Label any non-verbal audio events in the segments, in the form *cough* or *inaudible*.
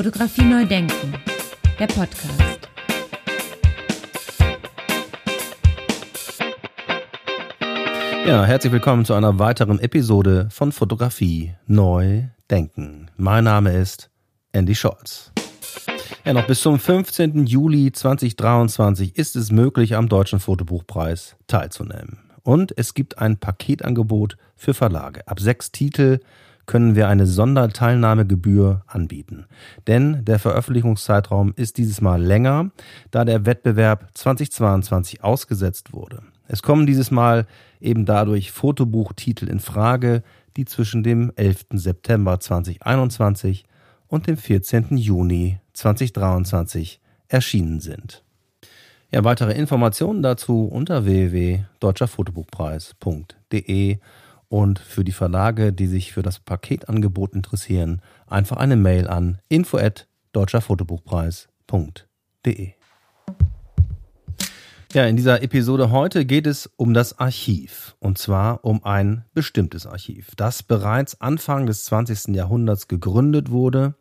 Fotografie neu denken, der Podcast. Ja, herzlich willkommen zu einer weiteren Episode von Fotografie neu denken. Mein Name ist Andy Scholz. Ja, noch bis zum 15. Juli 2023 ist es möglich, am Deutschen Fotobuchpreis teilzunehmen. Und es gibt ein Paketangebot für Verlage. Ab sechs Titel können wir eine Sonderteilnahmegebühr anbieten. Denn der Veröffentlichungszeitraum ist dieses Mal länger, da der Wettbewerb 2022 ausgesetzt wurde. Es kommen dieses Mal eben dadurch Fotobuchtitel in Frage, die zwischen dem 11. September 2021 und dem 14. Juni 2023 erschienen sind. Ja, weitere Informationen dazu unter www.deutscherfotobuchpreis.de und für die Verlage, die sich für das Paketangebot interessieren, einfach eine Mail an info@deutscherfotobuchpreis.de. Ja, in dieser Episode heute geht es um das Archiv. Und zwar um ein bestimmtes Archiv, das bereits Anfang des 20. Jahrhunderts gegründet wurde.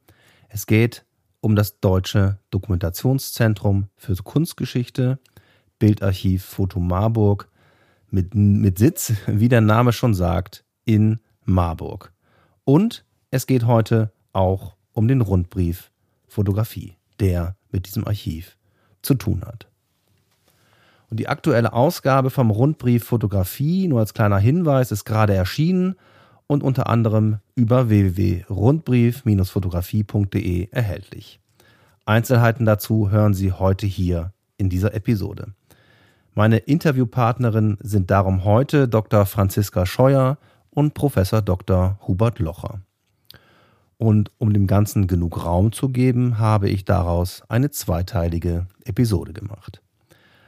Es geht um das Deutsche Dokumentationszentrum für Kunstgeschichte, Bildarchiv Foto Marburg, mit, mit Sitz, wie der Name schon sagt, in Marburg. Und es geht heute auch um den Rundbrief Fotografie, der mit diesem Archiv zu tun hat. Und die aktuelle Ausgabe vom Rundbrief Fotografie, nur als kleiner Hinweis, ist gerade erschienen und unter anderem über www.rundbrief-fotografie.de erhältlich. Einzelheiten dazu hören Sie heute hier in dieser Episode. Meine Interviewpartnerin sind darum heute Dr. Franziska Scheuer und Professor Dr. Hubert Locher. Und um dem Ganzen genug Raum zu geben, habe ich daraus eine zweiteilige Episode gemacht.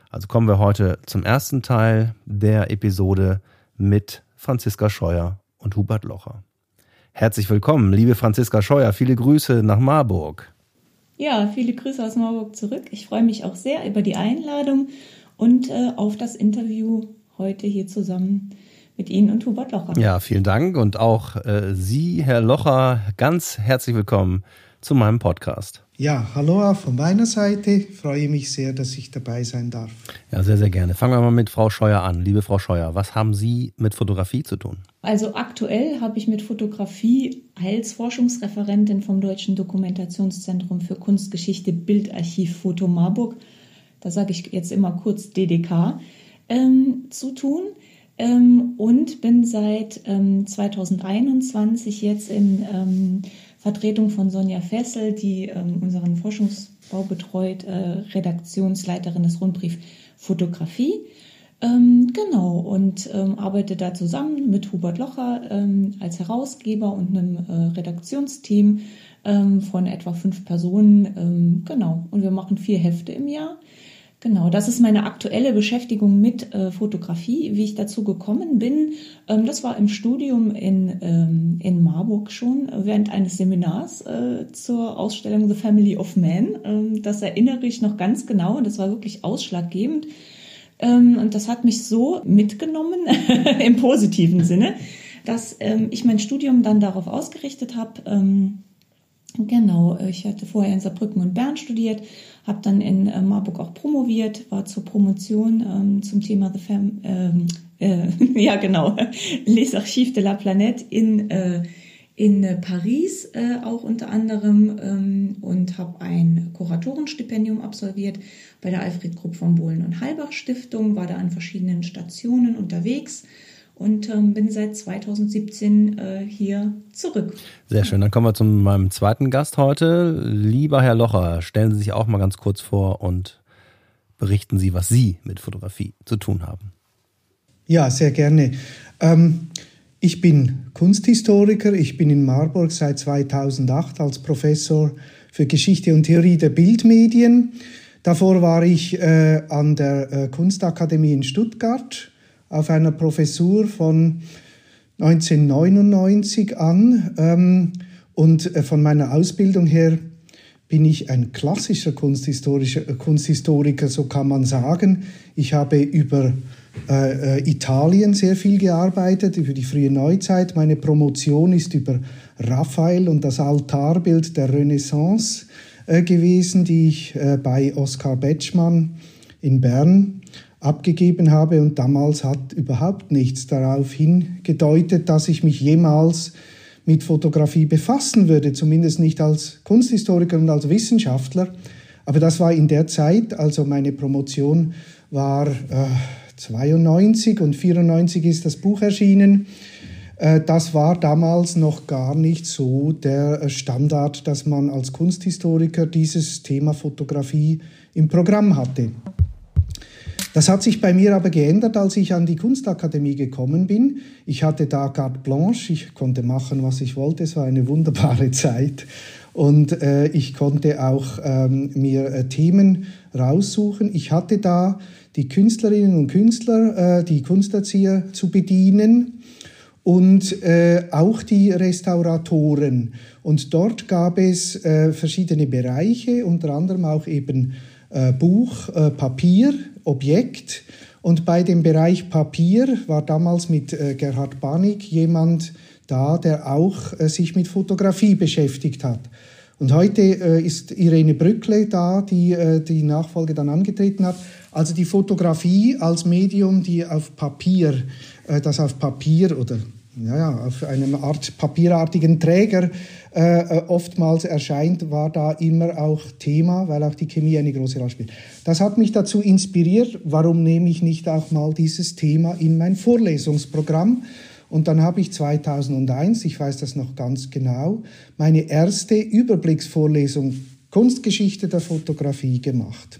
Also kommen wir heute zum ersten Teil der Episode mit Franziska Scheuer und Hubert Locher. Herzlich willkommen, liebe Franziska Scheuer. Viele Grüße nach Marburg. Ja, viele Grüße aus Marburg zurück. Ich freue mich auch sehr über die Einladung und äh, auf das Interview heute hier zusammen mit Ihnen und Hubert Locher. Ja, vielen Dank und auch äh, Sie, Herr Locher, ganz herzlich willkommen zu meinem Podcast. Ja, hallo auch von meiner Seite. Ich freue mich sehr, dass ich dabei sein darf. Ja, sehr, sehr gerne. Fangen wir mal mit Frau Scheuer an. Liebe Frau Scheuer, was haben Sie mit Fotografie zu tun? Also aktuell habe ich mit Fotografie als Forschungsreferentin vom Deutschen Dokumentationszentrum für Kunstgeschichte Bildarchiv Foto Marburg, da sage ich jetzt immer kurz DDK, ähm, zu tun. Ähm, und bin seit ähm, 2021 jetzt in ähm, Vertretung von Sonja Fessel, die ähm, unseren Forschungsbau betreut, äh, Redaktionsleiterin des Rundbrief Fotografie. Ähm, genau, und arbeite da zusammen mit Hubert Locher als Herausgeber und einem äh, Redaktionsteam von etwa fünf Personen. Genau, und wir machen vier Hefte im Jahr. Genau, das ist meine aktuelle Beschäftigung mit äh, Fotografie. Wie ich dazu gekommen bin, ähm, das war im Studium in, ähm, in Marburg schon während eines Seminars äh, zur Ausstellung The Family of Man. Ähm, das erinnere ich noch ganz genau und das war wirklich ausschlaggebend. Ähm, und das hat mich so mitgenommen *laughs* im positiven Sinne, dass ähm, ich mein Studium dann darauf ausgerichtet habe. Genau, ich hatte vorher in Saarbrücken und Bern studiert habe dann in äh, Marburg auch promoviert, war zur Promotion ähm, zum Thema The Fam ähm, äh, *laughs* ja genau, *laughs* Les Archives de la Planète in, äh, in Paris äh, auch unter anderem ähm, und habe ein Kuratorenstipendium absolviert bei der Alfred Krupp von Bohlen und Halbach Stiftung, war da an verschiedenen Stationen unterwegs und ähm, bin seit 2017 äh, hier zurück. Sehr schön. Dann kommen wir zu meinem zweiten Gast heute. Lieber Herr Locher, stellen Sie sich auch mal ganz kurz vor und berichten Sie, was Sie mit Fotografie zu tun haben. Ja, sehr gerne. Ähm, ich bin Kunsthistoriker. Ich bin in Marburg seit 2008 als Professor für Geschichte und Theorie der Bildmedien. Davor war ich äh, an der äh, Kunstakademie in Stuttgart auf einer Professur von 1999 an. Ähm, und äh, von meiner Ausbildung her bin ich ein klassischer Kunsthistorischer, äh, Kunsthistoriker, so kann man sagen. Ich habe über äh, äh, Italien sehr viel gearbeitet, über die frühe Neuzeit. Meine Promotion ist über Raphael und das Altarbild der Renaissance äh, gewesen, die ich äh, bei Oskar Betschmann in Bern abgegeben habe. Und damals hat überhaupt nichts darauf hingedeutet, dass ich mich jemals mit Fotografie befassen würde, zumindest nicht als Kunsthistoriker und als Wissenschaftler. Aber das war in der Zeit, also meine Promotion war äh, 92 und 94 ist das Buch erschienen. Äh, das war damals noch gar nicht so der Standard, dass man als Kunsthistoriker dieses Thema Fotografie im Programm hatte. Das hat sich bei mir aber geändert, als ich an die Kunstakademie gekommen bin. Ich hatte da carte blanche, ich konnte machen, was ich wollte. Es war eine wunderbare *laughs* Zeit. Und äh, ich konnte auch ähm, mir äh, Themen raussuchen. Ich hatte da die Künstlerinnen und Künstler, äh, die Kunsterzieher zu bedienen und äh, auch die Restauratoren. Und dort gab es äh, verschiedene Bereiche, unter anderem auch eben äh, Buch, äh, Papier, Objekt. Und bei dem Bereich Papier war damals mit äh, Gerhard Banig jemand da, der auch äh, sich mit Fotografie beschäftigt hat. Und heute äh, ist Irene Brückle da, die die Nachfolge dann angetreten hat. Also die Fotografie als Medium, die auf Papier, das auf Papier oder ja, auf einem Art papierartigen Träger äh, äh, oftmals erscheint, war da immer auch Thema, weil auch die Chemie eine große Rolle spielt. Das hat mich dazu inspiriert, warum nehme ich nicht auch mal dieses Thema in mein Vorlesungsprogramm? Und dann habe ich 2001, ich weiß das noch ganz genau, meine erste Überblicksvorlesung Kunstgeschichte der Fotografie gemacht.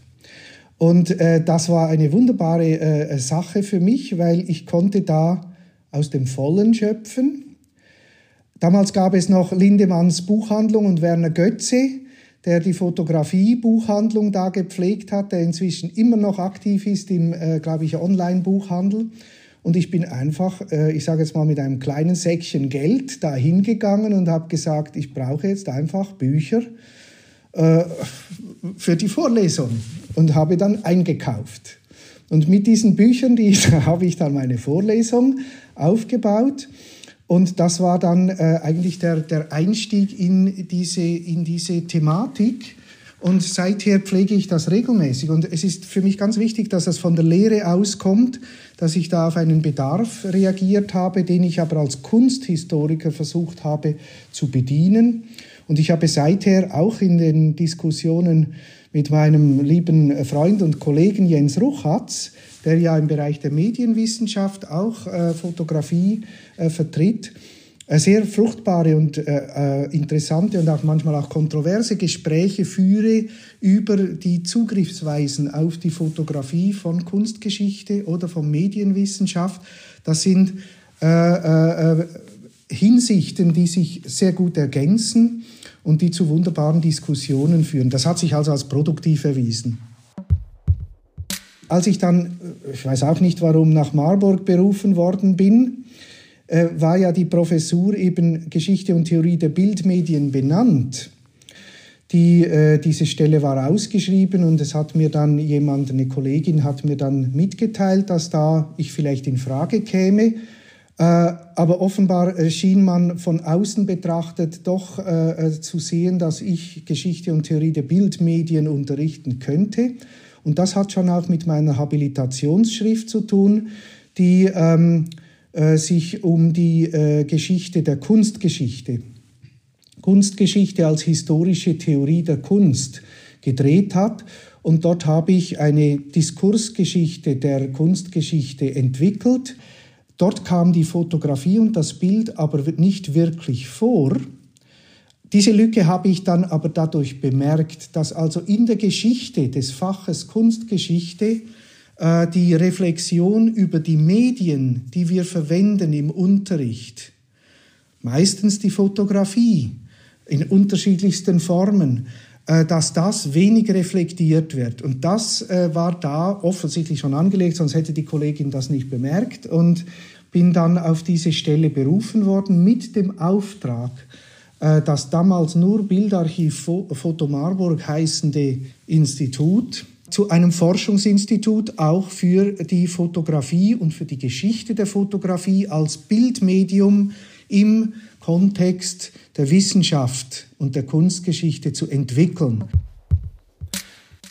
Und äh, das war eine wunderbare äh, Sache für mich, weil ich konnte da aus dem Vollen schöpfen. Damals gab es noch Lindemanns Buchhandlung und Werner Götze, der die Fotografie-Buchhandlung da gepflegt hat, der inzwischen immer noch aktiv ist im, äh, glaube ich, Online-Buchhandel. Und ich bin einfach, äh, ich sage jetzt mal, mit einem kleinen Säckchen Geld da hingegangen und habe gesagt, ich brauche jetzt einfach Bücher äh, für die Vorlesung und habe dann eingekauft. Und mit diesen Büchern, die *laughs* habe ich dann meine Vorlesung aufgebaut. Und das war dann äh, eigentlich der, der Einstieg in diese, in diese Thematik. Und seither pflege ich das regelmäßig. Und es ist für mich ganz wichtig, dass das von der Lehre auskommt, dass ich da auf einen Bedarf reagiert habe, den ich aber als Kunsthistoriker versucht habe zu bedienen. Und ich habe seither auch in den Diskussionen mit meinem lieben Freund und Kollegen Jens Ruchatz, der ja im Bereich der Medienwissenschaft auch äh, Fotografie äh, vertritt, äh, sehr fruchtbare und äh, äh, interessante und auch manchmal auch kontroverse Gespräche führe über die Zugriffsweisen auf die Fotografie von Kunstgeschichte oder von Medienwissenschaft. Das sind äh, Hinsichten, die sich sehr gut ergänzen und die zu wunderbaren Diskussionen führen. Das hat sich also als produktiv erwiesen. Als ich dann, ich weiß auch nicht warum, nach Marburg berufen worden bin, äh, war ja die Professur eben Geschichte und Theorie der Bildmedien benannt. Die, äh, diese Stelle war ausgeschrieben und es hat mir dann jemand, eine Kollegin hat mir dann mitgeteilt, dass da ich vielleicht in Frage käme. Äh, aber offenbar schien man von außen betrachtet doch äh, äh, zu sehen, dass ich Geschichte und Theorie der Bildmedien unterrichten könnte. Und das hat schon auch mit meiner Habilitationsschrift zu tun, die ähm, äh, sich um die äh, Geschichte der Kunstgeschichte, Kunstgeschichte als historische Theorie der Kunst gedreht hat. Und dort habe ich eine Diskursgeschichte der Kunstgeschichte entwickelt Dort kam die Fotografie und das Bild aber nicht wirklich vor. Diese Lücke habe ich dann aber dadurch bemerkt, dass also in der Geschichte des Faches Kunstgeschichte äh, die Reflexion über die Medien, die wir verwenden im Unterricht, meistens die Fotografie in unterschiedlichsten Formen, dass das wenig reflektiert wird. Und das äh, war da offensichtlich schon angelegt, sonst hätte die Kollegin das nicht bemerkt und bin dann auf diese Stelle berufen worden mit dem Auftrag, äh, das damals nur Bildarchiv Foto Marburg heißende Institut zu einem Forschungsinstitut auch für die Fotografie und für die Geschichte der Fotografie als Bildmedium im Kontext der Wissenschaft und der Kunstgeschichte zu entwickeln.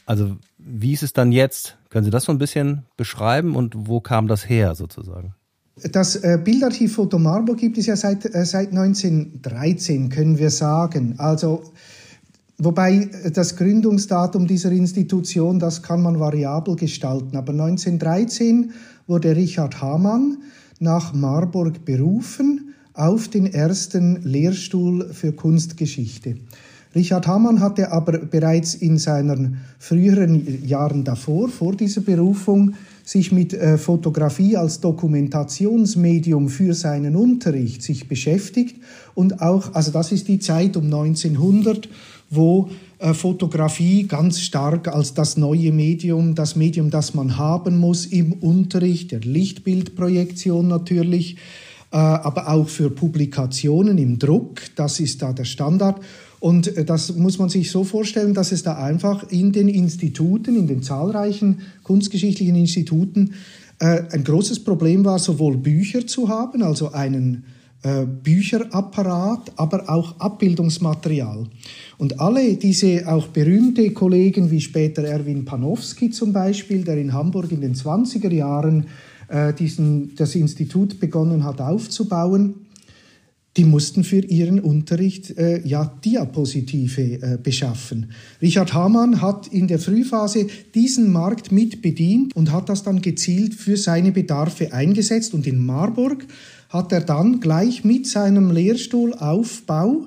Also wie ist es dann jetzt? Können Sie das so ein bisschen beschreiben und wo kam das her sozusagen? Das äh, Bildarchiv Foto Marburg gibt es ja seit, äh, seit 1913, können wir sagen. Also, wobei äh, das Gründungsdatum dieser Institution, das kann man variabel gestalten. Aber 1913 wurde Richard Hamann nach Marburg berufen auf den ersten Lehrstuhl für Kunstgeschichte. Richard Hamann hatte aber bereits in seinen früheren Jahren davor, vor dieser Berufung, sich mit äh, Fotografie als Dokumentationsmedium für seinen Unterricht sich beschäftigt und auch, also das ist die Zeit um 1900, wo äh, Fotografie ganz stark als das neue Medium, das Medium, das man haben muss im Unterricht, der Lichtbildprojektion natürlich, aber auch für Publikationen im Druck, das ist da der Standard. Und äh, das muss man sich so vorstellen, dass es da einfach in den Instituten, in den zahlreichen kunstgeschichtlichen Instituten, äh, ein großes Problem war, sowohl Bücher zu haben, also einen äh, Bücherapparat, aber auch Abbildungsmaterial. Und alle diese auch berühmte Kollegen wie später Erwin Panofsky zum Beispiel, der in Hamburg in den 20er Jahren diesen, das Institut begonnen hat aufzubauen, die mussten für ihren Unterricht äh, ja Diapositive äh, beschaffen. Richard Hamann hat in der Frühphase diesen Markt mit bedient und hat das dann gezielt für seine Bedarfe eingesetzt und in Marburg hat er dann gleich mit seinem Lehrstuhlaufbau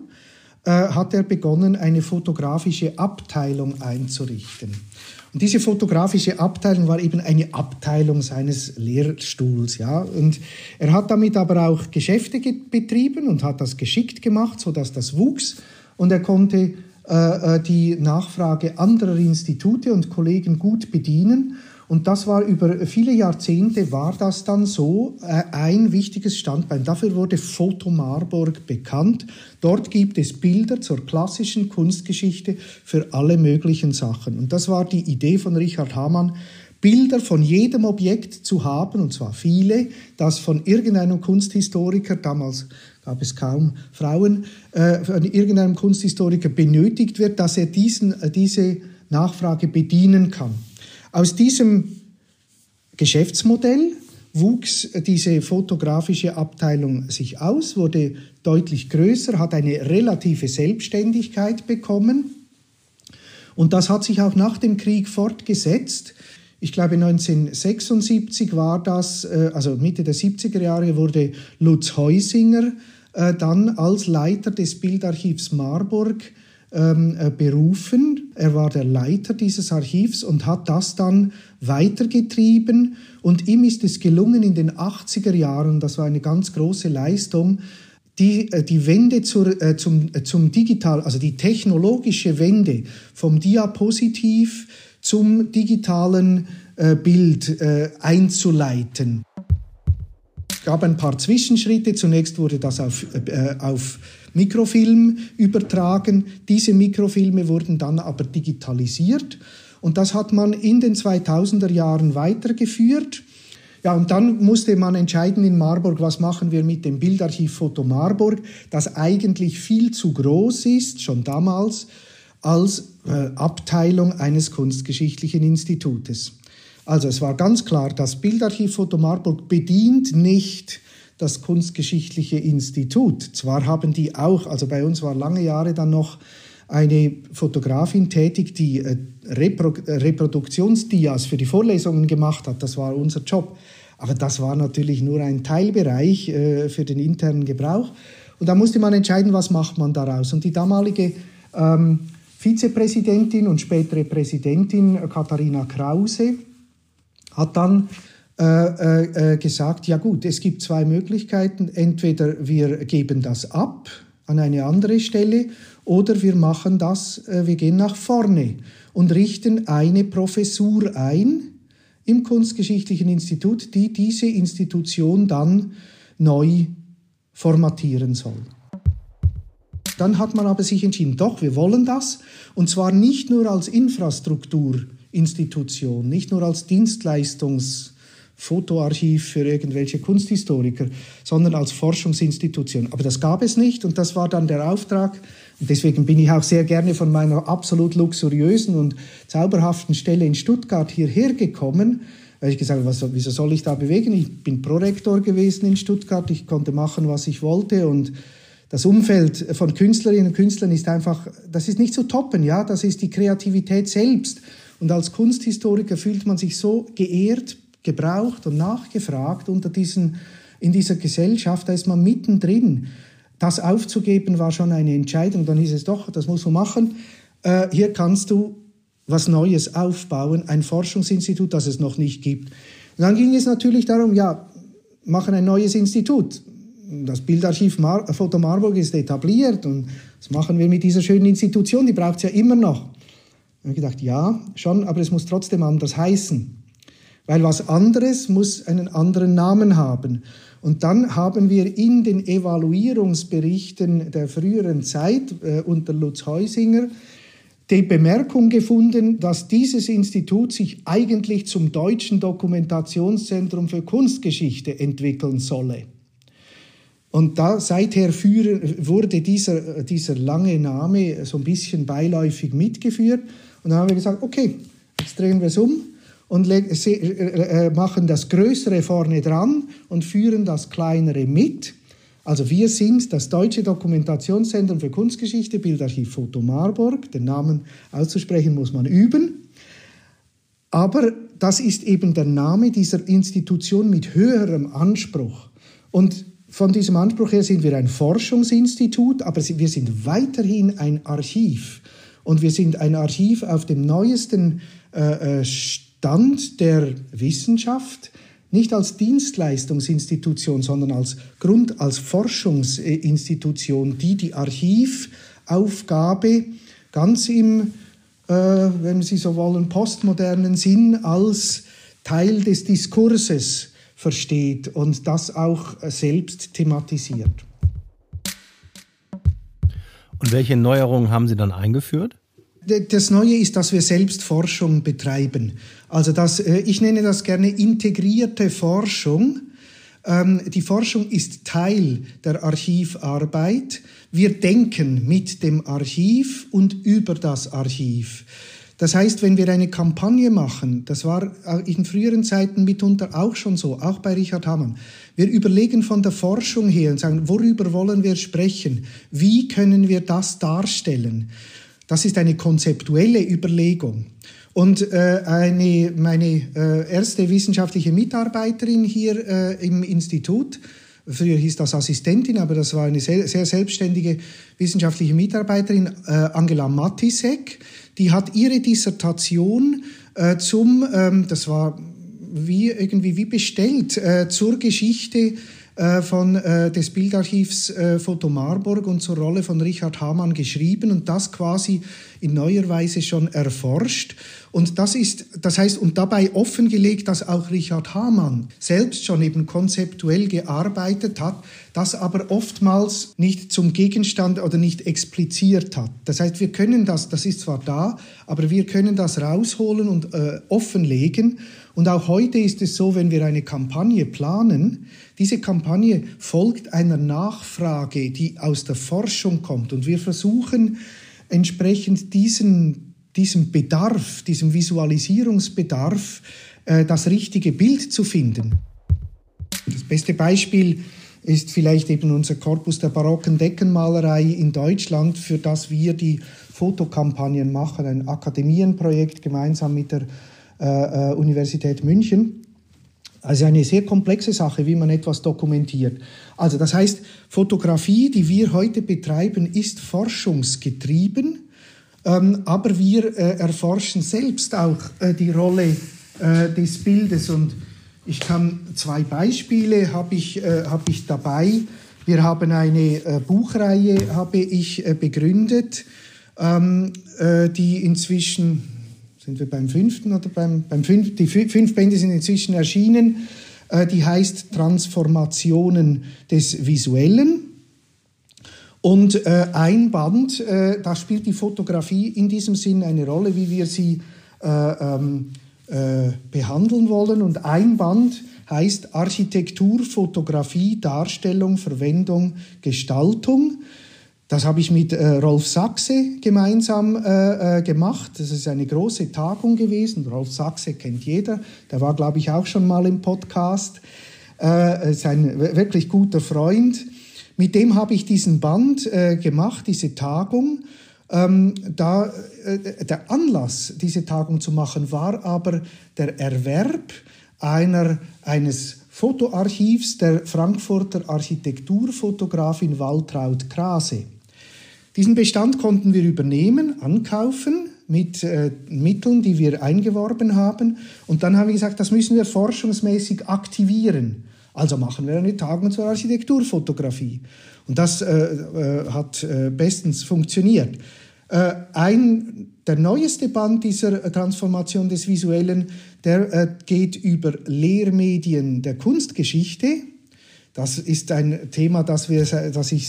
äh, hat er begonnen, eine fotografische Abteilung einzurichten. Und diese fotografische Abteilung war eben eine Abteilung seines Lehrstuhls, ja. Und er hat damit aber auch Geschäfte betrieben und hat das geschickt gemacht, so dass das wuchs. Und er konnte äh, äh die Nachfrage anderer Institute und Kollegen gut bedienen. Und das war über viele Jahrzehnte, war das dann so äh, ein wichtiges Standbein. Dafür wurde Foto Marburg bekannt. Dort gibt es Bilder zur klassischen Kunstgeschichte für alle möglichen Sachen. Und das war die Idee von Richard Hamann, Bilder von jedem Objekt zu haben, und zwar viele, das von irgendeinem Kunsthistoriker, damals gab es kaum Frauen, äh, von irgendeinem Kunsthistoriker benötigt wird, dass er diesen, äh, diese Nachfrage bedienen kann. Aus diesem Geschäftsmodell wuchs diese fotografische Abteilung sich aus, wurde deutlich größer, hat eine relative Selbstständigkeit bekommen. Und das hat sich auch nach dem Krieg fortgesetzt. Ich glaube 1976 war das, äh, also Mitte der 70er Jahre wurde Lutz Heusinger äh, dann als Leiter des Bildarchivs Marburg ähm, äh, berufen. Er war der Leiter dieses Archivs und hat das dann weitergetrieben. Und ihm ist es gelungen in den 80er Jahren, das war eine ganz große Leistung, die, äh, die Wende zur, äh, zum, äh, zum Digital, also die technologische Wende vom Diapositiv zum digitalen äh, Bild einzuleiten. Es gab ein paar Zwischenschritte. Zunächst wurde das auf, auf Mikrofilm übertragen. Diese Mikrofilme wurden dann aber digitalisiert und das hat man in den 2000er Jahren weitergeführt. Ja, und dann musste man entscheiden in Marburg, was machen wir mit dem Bildarchiv Foto Marburg, das eigentlich viel zu groß ist, schon damals, als äh, Abteilung eines kunstgeschichtlichen Institutes. Also es war ganz klar, das Bildarchiv Foto Marburg bedient nicht das Kunstgeschichtliche Institut. Zwar haben die auch, also bei uns war lange Jahre dann noch eine Fotografin tätig, die äh, Repro äh, Reproduktionsdias für die Vorlesungen gemacht hat. Das war unser Job. Aber das war natürlich nur ein Teilbereich äh, für den internen Gebrauch. Und da musste man entscheiden, was macht man daraus. Und die damalige ähm, Vizepräsidentin und spätere Präsidentin Katharina Krause hat dann äh, äh, äh, gesagt, ja gut, es gibt zwei Möglichkeiten. Entweder wir geben das ab an eine andere Stelle oder wir machen das, äh, wir gehen nach vorne und richten eine Professur ein im Kunstgeschichtlichen Institut, die diese Institution dann neu formatieren soll. Dann hat man aber sich entschieden, doch, wir wollen das, und zwar nicht nur als Infrastrukturinstitution, nicht nur als Dienstleistungs- Fotoarchiv für irgendwelche Kunsthistoriker, sondern als Forschungsinstitution. Aber das gab es nicht und das war dann der Auftrag. Und deswegen bin ich auch sehr gerne von meiner absolut luxuriösen und zauberhaften Stelle in Stuttgart hierher gekommen, weil ich gesagt habe, wieso soll ich da bewegen? Ich bin Prorektor gewesen in Stuttgart, ich konnte machen, was ich wollte und das Umfeld von Künstlerinnen und Künstlern ist einfach, das ist nicht zu toppen, ja, das ist die Kreativität selbst. Und als Kunsthistoriker fühlt man sich so geehrt, gebraucht und nachgefragt unter diesen, in dieser Gesellschaft, da ist man mittendrin. Das aufzugeben war schon eine Entscheidung. Dann hieß es doch, das muss man machen. Äh, hier kannst du was Neues aufbauen, ein Forschungsinstitut, das es noch nicht gibt. Und dann ging es natürlich darum, ja, machen ein neues Institut. Das Bildarchiv Mar Foto Marburg ist etabliert und was machen wir mit dieser schönen Institution? Die braucht es ja immer noch. Und ich gedacht, ja, schon, aber es muss trotzdem anders heißen. Weil was anderes muss einen anderen Namen haben. Und dann haben wir in den Evaluierungsberichten der früheren Zeit äh, unter Lutz Heusinger die Bemerkung gefunden, dass dieses Institut sich eigentlich zum Deutschen Dokumentationszentrum für Kunstgeschichte entwickeln solle. Und da seither führen, wurde dieser, dieser lange Name so ein bisschen beiläufig mitgeführt. Und dann haben wir gesagt, okay, jetzt drehen wir es um und äh, äh, machen das Größere vorne dran und führen das Kleinere mit. Also wir sind das Deutsche Dokumentationszentrum für Kunstgeschichte, Bildarchiv Foto Marburg. Den Namen auszusprechen muss man üben. Aber das ist eben der Name dieser Institution mit höherem Anspruch. Und von diesem Anspruch her sind wir ein Forschungsinstitut, aber wir sind weiterhin ein Archiv. Und wir sind ein Archiv auf dem neuesten äh, äh Stand der Wissenschaft nicht als Dienstleistungsinstitution, sondern als Grund, als Forschungsinstitution, die die Archivaufgabe ganz im, äh, wenn Sie so wollen, postmodernen Sinn als Teil des Diskurses versteht und das auch selbst thematisiert. Und welche Neuerungen haben Sie dann eingeführt? Das Neue ist, dass wir selbst Forschung betreiben. Also das, äh, ich nenne das gerne integrierte Forschung. Ähm, die Forschung ist Teil der Archivarbeit. Wir denken mit dem Archiv und über das Archiv. Das heißt, wenn wir eine Kampagne machen, das war in früheren Zeiten mitunter auch schon so, auch bei Richard Hamann, wir überlegen von der Forschung her und sagen, worüber wollen wir sprechen? Wie können wir das darstellen? Das ist eine konzeptuelle Überlegung. Und äh, eine, meine äh, erste wissenschaftliche Mitarbeiterin hier äh, im Institut, früher hieß das Assistentin, aber das war eine sehr, sehr selbstständige wissenschaftliche Mitarbeiterin, äh, Angela Matisek, die hat ihre Dissertation äh, zum, ähm, das war wie irgendwie wie bestellt, äh, zur Geschichte von, äh, des Bildarchivs äh, Foto Marburg und zur Rolle von Richard Hamann geschrieben und das quasi in neuer Weise schon erforscht. Und das ist, das heißt, und dabei offengelegt, dass auch Richard Hamann selbst schon eben konzeptuell gearbeitet hat, das aber oftmals nicht zum Gegenstand oder nicht expliziert hat. Das heißt, wir können das, das ist zwar da, aber wir können das rausholen und äh, offenlegen. Und auch heute ist es so, wenn wir eine Kampagne planen, diese Kampagne folgt einer Nachfrage, die aus der Forschung kommt. Und wir versuchen entsprechend diesen, diesem Bedarf, diesem Visualisierungsbedarf, äh, das richtige Bild zu finden. Das beste Beispiel ist vielleicht eben unser Korpus der barocken Deckenmalerei in Deutschland, für das wir die Fotokampagnen machen, ein Akademienprojekt gemeinsam mit der äh, äh, Universität München. Also eine sehr komplexe Sache, wie man etwas dokumentiert. Also das heißt, Fotografie, die wir heute betreiben, ist forschungsgetrieben, ähm, aber wir äh, erforschen selbst auch äh, die Rolle äh, des Bildes. Und ich kann zwei Beispiele habe ich, äh, hab ich dabei. Wir haben eine äh, Buchreihe, habe ich äh, begründet, ähm, die inzwischen sind wir beim fünften oder beim, beim fünf, die fünf Bände sind inzwischen erschienen. Äh, die heißt Transformationen des Visuellen. Und äh, ein Band, äh, da spielt die Fotografie in diesem Sinn eine Rolle, wie wir sie äh, ähm, äh, behandeln wollen. Und ein Band heißt Architektur, Fotografie, Darstellung, Verwendung, Gestaltung. Das habe ich mit äh, Rolf Sachse gemeinsam äh, äh, gemacht. Das ist eine große Tagung gewesen. Rolf Sachse kennt jeder. Der war, glaube ich, auch schon mal im Podcast. Äh, ist ein wirklich guter Freund. Mit dem habe ich diesen Band äh, gemacht, diese Tagung. Ähm, da, äh, der Anlass, diese Tagung zu machen, war aber der Erwerb einer, eines Fotoarchivs der Frankfurter Architekturfotografin Waltraud Krase. Diesen Bestand konnten wir übernehmen, ankaufen mit äh, Mitteln, die wir eingeworben haben. Und dann haben wir gesagt, das müssen wir forschungsmäßig aktivieren. Also machen wir eine Tagung zur Architekturfotografie. Und das äh, äh, hat äh, bestens funktioniert. Äh, ein, der neueste Band dieser Transformation des Visuellen, der äh, geht über Lehrmedien der Kunstgeschichte. Das ist ein Thema, das, wir, das ich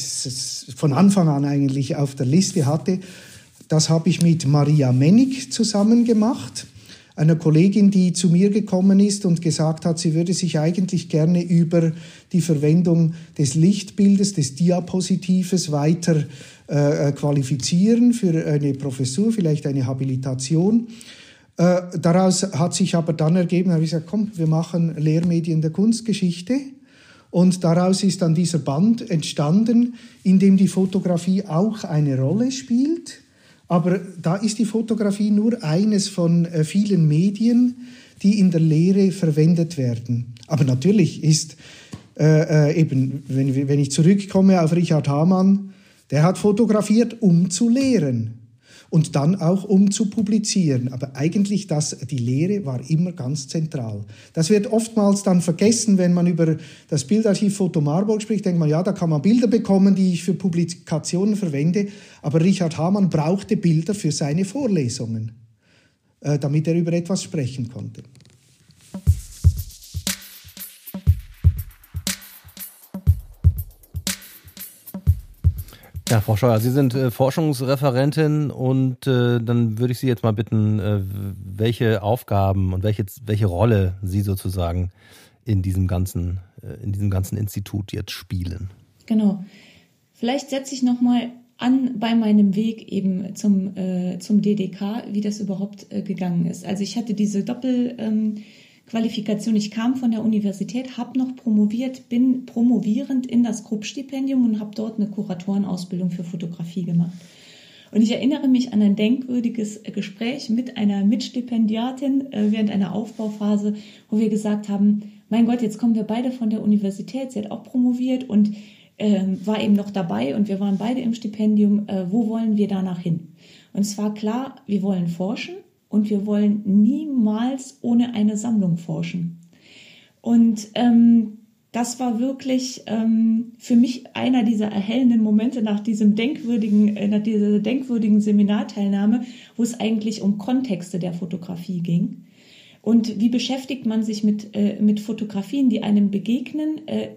von Anfang an eigentlich auf der Liste hatte. Das habe ich mit Maria Mennig zusammen gemacht einer Kollegin, die zu mir gekommen ist und gesagt hat, sie würde sich eigentlich gerne über die Verwendung des Lichtbildes, des Diapositives weiter äh, qualifizieren für eine Professur, vielleicht eine Habilitation. Äh, daraus hat sich aber dann ergeben, habe ich gesagt, komm, wir machen Lehrmedien der Kunstgeschichte. Und daraus ist dann dieser Band entstanden, in dem die Fotografie auch eine Rolle spielt aber da ist die Fotografie nur eines von äh, vielen Medien, die in der Lehre verwendet werden. Aber natürlich ist äh, äh, eben, wenn, wenn ich zurückkomme auf Richard Hamann, der hat fotografiert, um zu lehren und dann auch um zu publizieren. Aber eigentlich das, die Lehre war immer ganz zentral. Das wird oftmals dann vergessen, wenn man über das Bildarchiv Foto Marburg spricht, denkt man, ja, da kann man Bilder bekommen, die ich für Publikationen verwende. Aber Richard Hamann brauchte Bilder für seine Vorlesungen, äh, damit er über etwas sprechen konnte. Ja, Frau Scheuer, Sie sind äh, Forschungsreferentin und äh, dann würde ich Sie jetzt mal bitten, äh, welche Aufgaben und welche, welche Rolle Sie sozusagen in diesem ganzen, äh, in diesem ganzen Institut jetzt spielen. Genau. Vielleicht setze ich nochmal an bei meinem Weg eben zum, äh, zum DDK, wie das überhaupt äh, gegangen ist. Also ich hatte diese Doppel- ähm, Qualifikation. Ich kam von der Universität, habe noch promoviert, bin promovierend in das Krupp-Stipendium und habe dort eine Kuratorenausbildung für Fotografie gemacht. Und ich erinnere mich an ein denkwürdiges Gespräch mit einer Mitstipendiatin äh, während einer Aufbauphase, wo wir gesagt haben, mein Gott, jetzt kommen wir beide von der Universität, sie hat auch promoviert und äh, war eben noch dabei und wir waren beide im Stipendium, äh, wo wollen wir danach hin? Und es war klar, wir wollen forschen, und wir wollen niemals ohne eine Sammlung forschen. Und ähm, das war wirklich ähm, für mich einer dieser erhellenden Momente nach diesem denkwürdigen, äh, nach dieser denkwürdigen Seminarteilnahme, wo es eigentlich um Kontexte der Fotografie ging. Und wie beschäftigt man sich mit, äh, mit Fotografien, die einem begegnen, äh,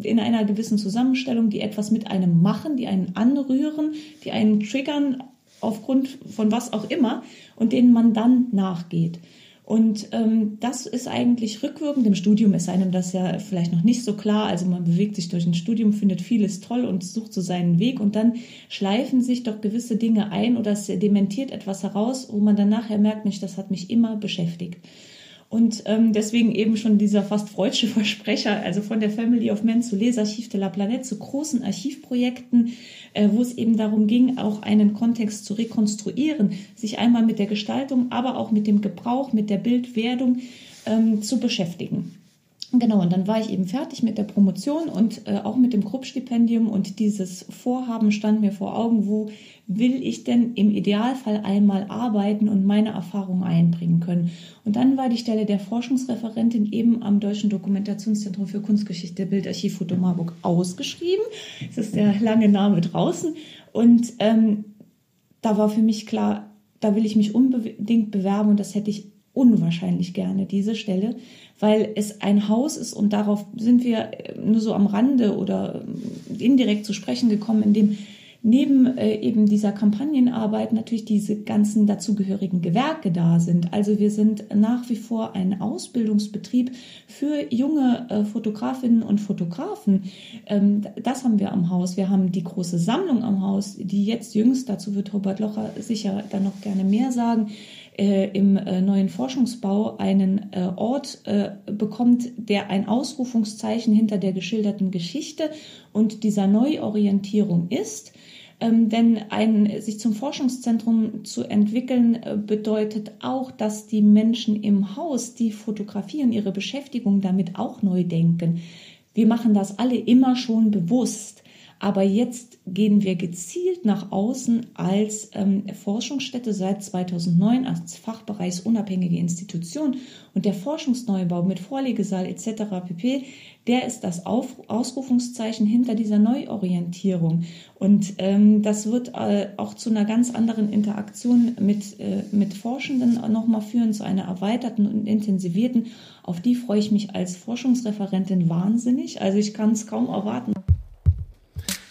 in einer gewissen Zusammenstellung, die etwas mit einem machen, die einen anrühren, die einen triggern, aufgrund von was auch immer und denen man dann nachgeht. Und ähm, das ist eigentlich rückwirkend. Im Studium ist einem das ja vielleicht noch nicht so klar. Also man bewegt sich durch ein Studium, findet vieles toll und sucht so seinen Weg und dann schleifen sich doch gewisse Dinge ein oder es dementiert etwas heraus, wo man dann nachher merkt, Mensch, das hat mich immer beschäftigt. Und ähm, deswegen eben schon dieser fast freudsche *laughs* Versprecher, also von der Family of Men zu Lesarchiv de la Planète zu großen Archivprojekten, äh, wo es eben darum ging, auch einen Kontext zu rekonstruieren, sich einmal mit der Gestaltung, aber auch mit dem Gebrauch, mit der Bildwerdung ähm, zu beschäftigen. Genau, und dann war ich eben fertig mit der Promotion und äh, auch mit dem Krupp-Stipendium und dieses Vorhaben stand mir vor Augen, wo will ich denn im Idealfall einmal arbeiten und meine Erfahrungen einbringen können. Und dann war die Stelle der Forschungsreferentin eben am Deutschen Dokumentationszentrum für Kunstgeschichte Bildarchiv Foto Marburg ausgeschrieben. Das ist der lange Name draußen. Und ähm, da war für mich klar, da will ich mich unbedingt bewerben und das hätte ich unwahrscheinlich gerne, diese Stelle, weil es ein Haus ist und darauf sind wir nur so am Rande oder indirekt zu sprechen gekommen, in dem neben äh, eben dieser Kampagnenarbeit natürlich diese ganzen dazugehörigen Gewerke da sind. Also wir sind nach wie vor ein Ausbildungsbetrieb für junge äh, Fotografinnen und Fotografen. Ähm, das haben wir am Haus. Wir haben die große Sammlung am Haus, die jetzt jüngst, dazu wird Robert Locher sicher dann noch gerne mehr sagen, äh, im äh, neuen Forschungsbau einen äh, Ort äh, bekommt, der ein Ausrufungszeichen hinter der geschilderten Geschichte und dieser Neuorientierung ist. Ähm, denn ein, sich zum Forschungszentrum zu entwickeln äh, bedeutet auch, dass die Menschen im Haus, die fotografieren, ihre Beschäftigung damit auch neu denken. Wir machen das alle immer schon bewusst. Aber jetzt gehen wir gezielt nach außen als ähm, Forschungsstätte seit 2009 als fachbereichsunabhängige Institution und der Forschungsneubau mit Vorlegesaal etc. pp. Der ist das Auf Ausrufungszeichen hinter dieser Neuorientierung und ähm, das wird äh, auch zu einer ganz anderen Interaktion mit äh, mit Forschenden nochmal führen, zu einer erweiterten und intensivierten. Auf die freue ich mich als Forschungsreferentin wahnsinnig. Also ich kann es kaum erwarten.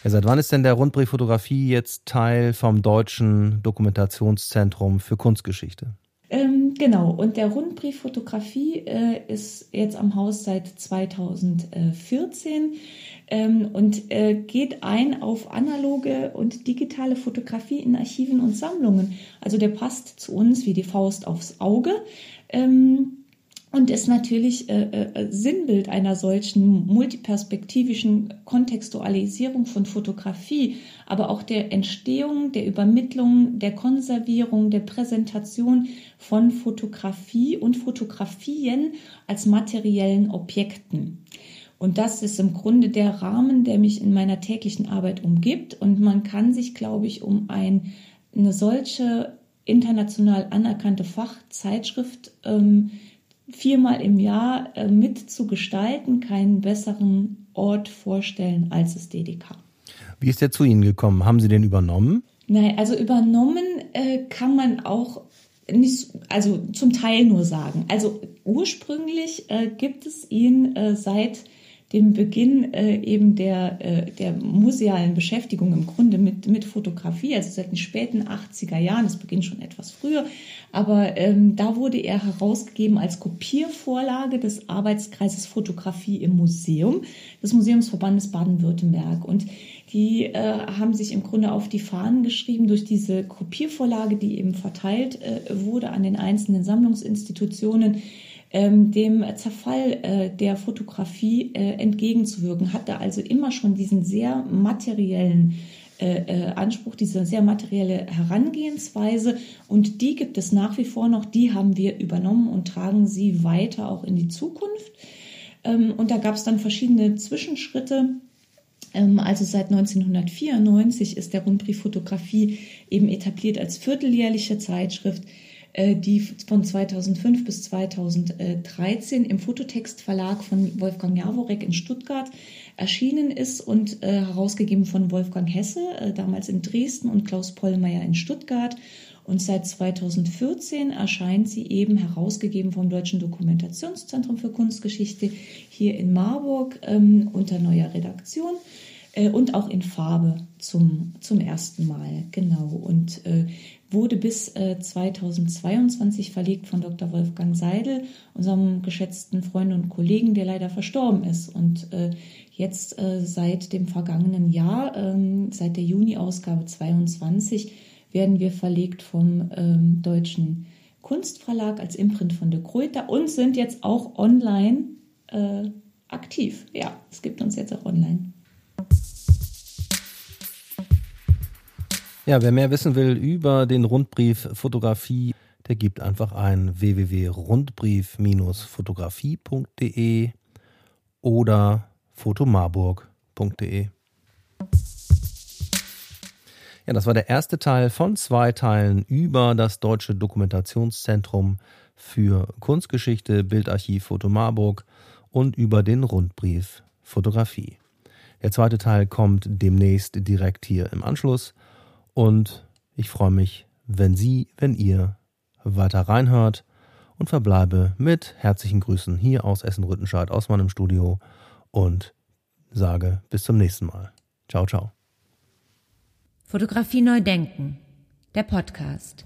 Ja, seit wann ist denn der Rundbrief Fotografie jetzt Teil vom Deutschen Dokumentationszentrum für Kunstgeschichte? Ähm, genau, und der Rundbrief Fotografie äh, ist jetzt am Haus seit 2014 ähm, und äh, geht ein auf analoge und digitale Fotografie in Archiven und Sammlungen. Also der passt zu uns wie die Faust aufs Auge. Ähm, und ist natürlich äh, äh, Sinnbild einer solchen multiperspektivischen Kontextualisierung von Fotografie, aber auch der Entstehung, der Übermittlung, der Konservierung, der Präsentation von Fotografie und Fotografien als materiellen Objekten. Und das ist im Grunde der Rahmen, der mich in meiner täglichen Arbeit umgibt. Und man kann sich, glaube ich, um ein, eine solche international anerkannte Fachzeitschrift ähm, viermal im Jahr äh, mitzugestalten, keinen besseren Ort vorstellen als das DDK. Wie ist der zu Ihnen gekommen? Haben Sie den übernommen? Nein, also übernommen äh, kann man auch nicht, also zum Teil nur sagen. Also ursprünglich äh, gibt es ihn äh, seit dem Beginn äh, eben der, äh, der musealen Beschäftigung im Grunde mit, mit Fotografie, also seit den späten 80er Jahren, das beginnt schon etwas früher, aber ähm, da wurde er herausgegeben als Kopiervorlage des Arbeitskreises Fotografie im Museum des Museumsverbandes Baden-Württemberg. Und die äh, haben sich im Grunde auf die Fahnen geschrieben durch diese Kopiervorlage, die eben verteilt äh, wurde an den einzelnen Sammlungsinstitutionen ähm, dem Zerfall äh, der Fotografie äh, entgegenzuwirken, hatte also immer schon diesen sehr materiellen äh, äh, Anspruch, diese sehr materielle Herangehensweise und die gibt es nach wie vor noch, die haben wir übernommen und tragen sie weiter auch in die Zukunft. Ähm, und da gab es dann verschiedene Zwischenschritte. Ähm, also seit 1994 ist der Rundbrief Fotografie eben etabliert als vierteljährliche Zeitschrift die von 2005 bis 2013 im Fototext Verlag von Wolfgang Jaworek in Stuttgart erschienen ist und äh, herausgegeben von Wolfgang Hesse, äh, damals in Dresden, und Klaus Pollmeier in Stuttgart. Und seit 2014 erscheint sie eben herausgegeben vom Deutschen Dokumentationszentrum für Kunstgeschichte hier in Marburg ähm, unter neuer Redaktion äh, und auch in Farbe zum, zum ersten Mal. Genau. Und äh, wurde bis äh, 2022 verlegt von Dr. Wolfgang Seidel, unserem geschätzten Freund und Kollegen, der leider verstorben ist. Und äh, jetzt äh, seit dem vergangenen Jahr, ähm, seit der Juni-Ausgabe 22, werden wir verlegt vom ähm, Deutschen Kunstverlag als Imprint von de Gruyter und sind jetzt auch online äh, aktiv. Ja, es gibt uns jetzt auch online. Ja, wer mehr wissen will über den Rundbrief Fotografie, der gibt einfach ein www.rundbrief-fotografie.de oder fotomarburg.de. Ja, das war der erste Teil von zwei Teilen über das Deutsche Dokumentationszentrum für Kunstgeschichte, Bildarchiv Foto Marburg und über den Rundbrief Fotografie. Der zweite Teil kommt demnächst direkt hier im Anschluss. Und ich freue mich, wenn Sie, wenn ihr weiter reinhört und verbleibe mit herzlichen Grüßen hier aus Essen-Rüttenscheid aus meinem Studio und sage bis zum nächsten Mal. Ciao, ciao. Fotografie neu denken, der Podcast.